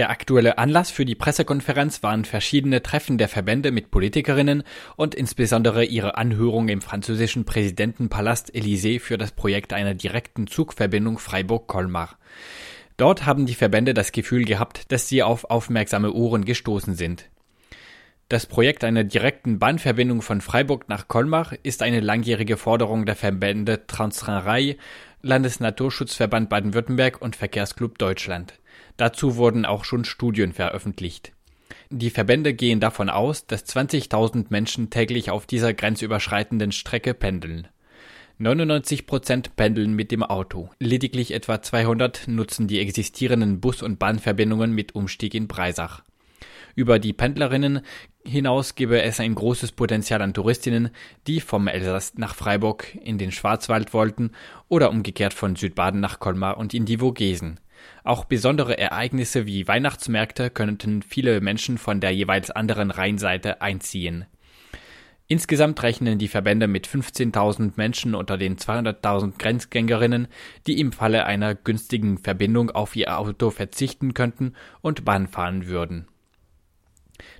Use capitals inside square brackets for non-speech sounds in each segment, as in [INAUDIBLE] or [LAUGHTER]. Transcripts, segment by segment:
Der aktuelle Anlass für die Pressekonferenz waren verschiedene Treffen der Verbände mit Politikerinnen und insbesondere ihre Anhörung im französischen Präsidentenpalast Élysée für das Projekt einer direkten Zugverbindung Freiburg-Colmar. Dort haben die Verbände das Gefühl gehabt, dass sie auf aufmerksame Ohren gestoßen sind. Das Projekt einer direkten Bahnverbindung von Freiburg nach Colmar ist eine langjährige Forderung der Verbände Transrhein-Rail, Landesnaturschutzverband Baden-Württemberg und Verkehrsclub Deutschland. Dazu wurden auch schon Studien veröffentlicht. Die Verbände gehen davon aus, dass 20.000 Menschen täglich auf dieser grenzüberschreitenden Strecke pendeln. 99 Prozent pendeln mit dem Auto. Lediglich etwa 200 nutzen die existierenden Bus- und Bahnverbindungen mit Umstieg in Breisach. Über die Pendlerinnen hinaus gebe es ein großes Potenzial an Touristinnen, die vom Elsass nach Freiburg in den Schwarzwald wollten oder umgekehrt von Südbaden nach Colmar und in die Vogesen. Auch besondere Ereignisse wie Weihnachtsmärkte könnten viele Menschen von der jeweils anderen Rheinseite einziehen. Insgesamt rechnen die Verbände mit 15.000 Menschen unter den 200.000 Grenzgängerinnen, die im Falle einer günstigen Verbindung auf ihr Auto verzichten könnten und Bahn fahren würden.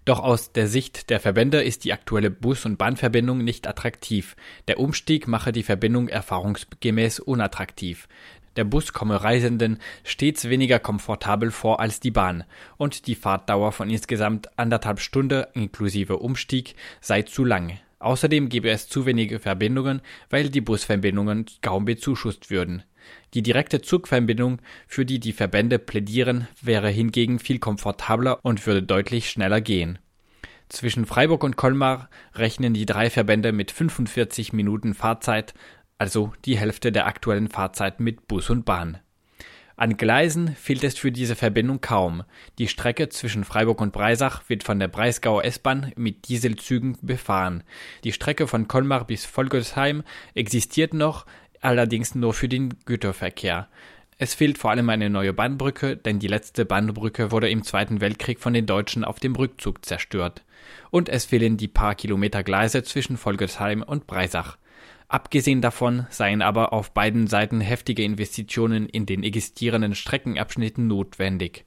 Doch aus der Sicht der Verbände ist die aktuelle Bus- und Bahnverbindung nicht attraktiv. Der Umstieg mache die Verbindung erfahrungsgemäß unattraktiv. Der Bus komme Reisenden stets weniger komfortabel vor als die Bahn und die Fahrtdauer von insgesamt anderthalb Stunden inklusive Umstieg sei zu lang. Außerdem gebe es zu wenige Verbindungen, weil die Busverbindungen kaum bezuschusst würden. Die direkte Zugverbindung, für die die Verbände plädieren, wäre hingegen viel komfortabler und würde deutlich schneller gehen. Zwischen Freiburg und Colmar rechnen die drei Verbände mit 45 Minuten Fahrzeit, also die Hälfte der aktuellen Fahrzeit mit Bus und Bahn. An Gleisen fehlt es für diese Verbindung kaum. Die Strecke zwischen Freiburg und Breisach wird von der Breisgauer S-Bahn mit Dieselzügen befahren. Die Strecke von Colmar bis Volgersheim existiert noch, allerdings nur für den Güterverkehr. Es fehlt vor allem eine neue Bahnbrücke, denn die letzte Bahnbrücke wurde im Zweiten Weltkrieg von den Deutschen auf dem Rückzug zerstört. Und es fehlen die paar Kilometer Gleise zwischen Volgersheim und Breisach. Abgesehen davon seien aber auf beiden Seiten heftige Investitionen in den existierenden Streckenabschnitten notwendig.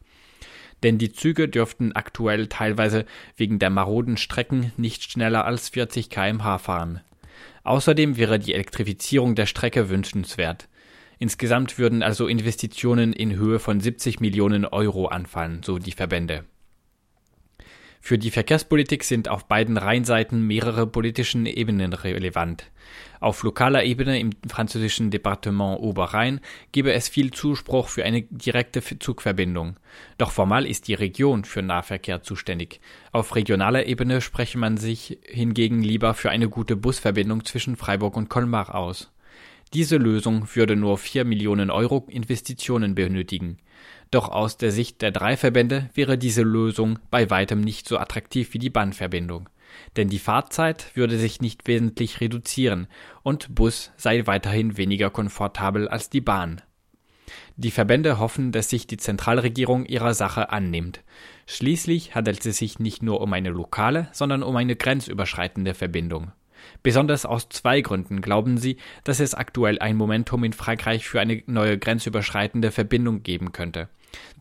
Denn die Züge dürften aktuell teilweise wegen der maroden Strecken nicht schneller als 40 kmh fahren. Außerdem wäre die Elektrifizierung der Strecke wünschenswert. Insgesamt würden also Investitionen in Höhe von 70 Millionen Euro anfallen, so die Verbände. Für die Verkehrspolitik sind auf beiden Rheinseiten mehrere politischen Ebenen relevant. Auf lokaler Ebene im französischen Departement Oberrhein gebe es viel Zuspruch für eine direkte Zugverbindung. Doch formal ist die Region für Nahverkehr zuständig. Auf regionaler Ebene spreche man sich hingegen lieber für eine gute Busverbindung zwischen Freiburg und Colmar aus. Diese Lösung würde nur 4 Millionen Euro Investitionen benötigen. Doch aus der Sicht der drei Verbände wäre diese Lösung bei weitem nicht so attraktiv wie die Bahnverbindung. Denn die Fahrzeit würde sich nicht wesentlich reduzieren und Bus sei weiterhin weniger komfortabel als die Bahn. Die Verbände hoffen, dass sich die Zentralregierung ihrer Sache annimmt. Schließlich handelt es sich nicht nur um eine lokale, sondern um eine grenzüberschreitende Verbindung. Besonders aus zwei Gründen glauben sie, dass es aktuell ein Momentum in Frankreich für eine neue grenzüberschreitende Verbindung geben könnte.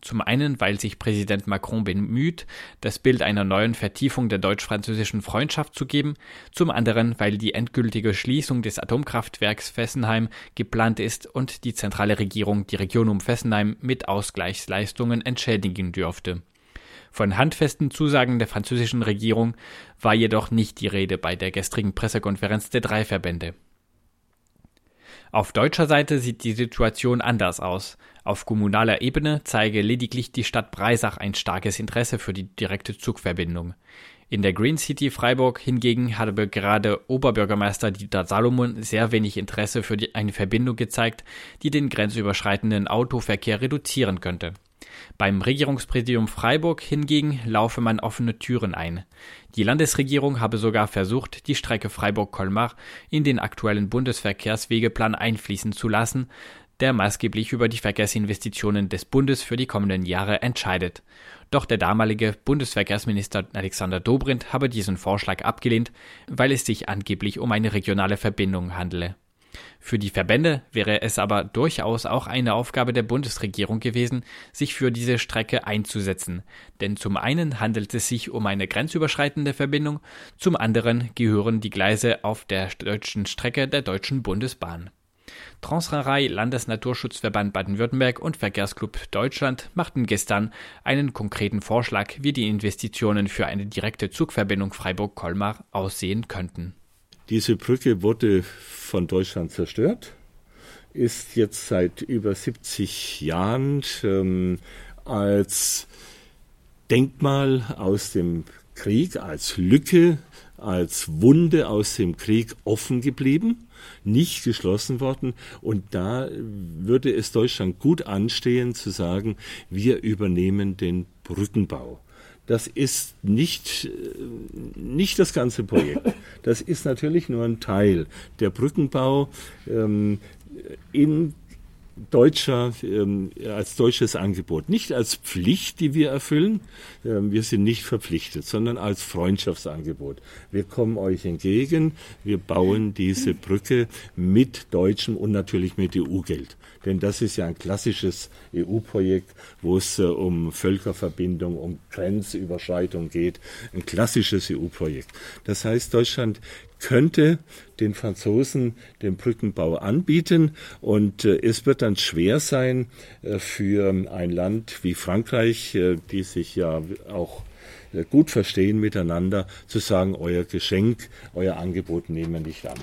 Zum einen, weil sich Präsident Macron bemüht, das Bild einer neuen Vertiefung der deutsch-französischen Freundschaft zu geben, zum anderen, weil die endgültige Schließung des Atomkraftwerks Fessenheim geplant ist und die zentrale Regierung die Region um Fessenheim mit Ausgleichsleistungen entschädigen dürfte. Von handfesten Zusagen der französischen Regierung war jedoch nicht die Rede bei der gestrigen Pressekonferenz der drei Verbände. Auf deutscher Seite sieht die Situation anders aus. Auf kommunaler Ebene zeige lediglich die Stadt Breisach ein starkes Interesse für die direkte Zugverbindung. In der Green City Freiburg hingegen habe gerade Oberbürgermeister Dieter Salomon sehr wenig Interesse für die, eine Verbindung gezeigt, die den grenzüberschreitenden Autoverkehr reduzieren könnte. Beim Regierungspräsidium Freiburg hingegen laufe man offene Türen ein. Die Landesregierung habe sogar versucht, die Strecke Freiburg-Colmar in den aktuellen Bundesverkehrswegeplan einfließen zu lassen, der maßgeblich über die Verkehrsinvestitionen des Bundes für die kommenden Jahre entscheidet. Doch der damalige Bundesverkehrsminister Alexander Dobrindt habe diesen Vorschlag abgelehnt, weil es sich angeblich um eine regionale Verbindung handele. Für die Verbände wäre es aber durchaus auch eine Aufgabe der Bundesregierung gewesen, sich für diese Strecke einzusetzen. Denn zum einen handelt es sich um eine grenzüberschreitende Verbindung, zum anderen gehören die Gleise auf der deutschen Strecke der Deutschen Bundesbahn. Transrarei, Landesnaturschutzverband Baden-Württemberg und Verkehrsclub Deutschland machten gestern einen konkreten Vorschlag, wie die Investitionen für eine direkte Zugverbindung Freiburg-Colmar aussehen könnten. Diese Brücke wurde von Deutschland zerstört, ist jetzt seit über 70 Jahren ähm, als Denkmal aus dem Krieg, als Lücke, als Wunde aus dem Krieg offen geblieben, nicht geschlossen worden. Und da würde es Deutschland gut anstehen zu sagen, wir übernehmen den Brückenbau. Das ist nicht, nicht das ganze Projekt. [LAUGHS] Das ist natürlich nur ein Teil. Der Brückenbau ähm, in deutscher, ähm, als deutsches Angebot. Nicht als Pflicht, die wir erfüllen. Ähm, wir sind nicht verpflichtet, sondern als Freundschaftsangebot. Wir kommen euch entgegen. Wir bauen diese Brücke mit deutschem und natürlich mit EU-Geld. Denn das ist ja ein klassisches EU-Projekt, wo es äh, um Völkerverbindung, um Grenzüberschreitung geht. Ein klassisches EU-Projekt. Das heißt, Deutschland könnte den Franzosen den Brückenbau anbieten und äh, es wird dann schwer sein äh, für ein Land wie Frankreich, äh, die sich ja auch äh, gut verstehen miteinander, zu sagen, euer Geschenk, euer Angebot nehmen wir nicht an.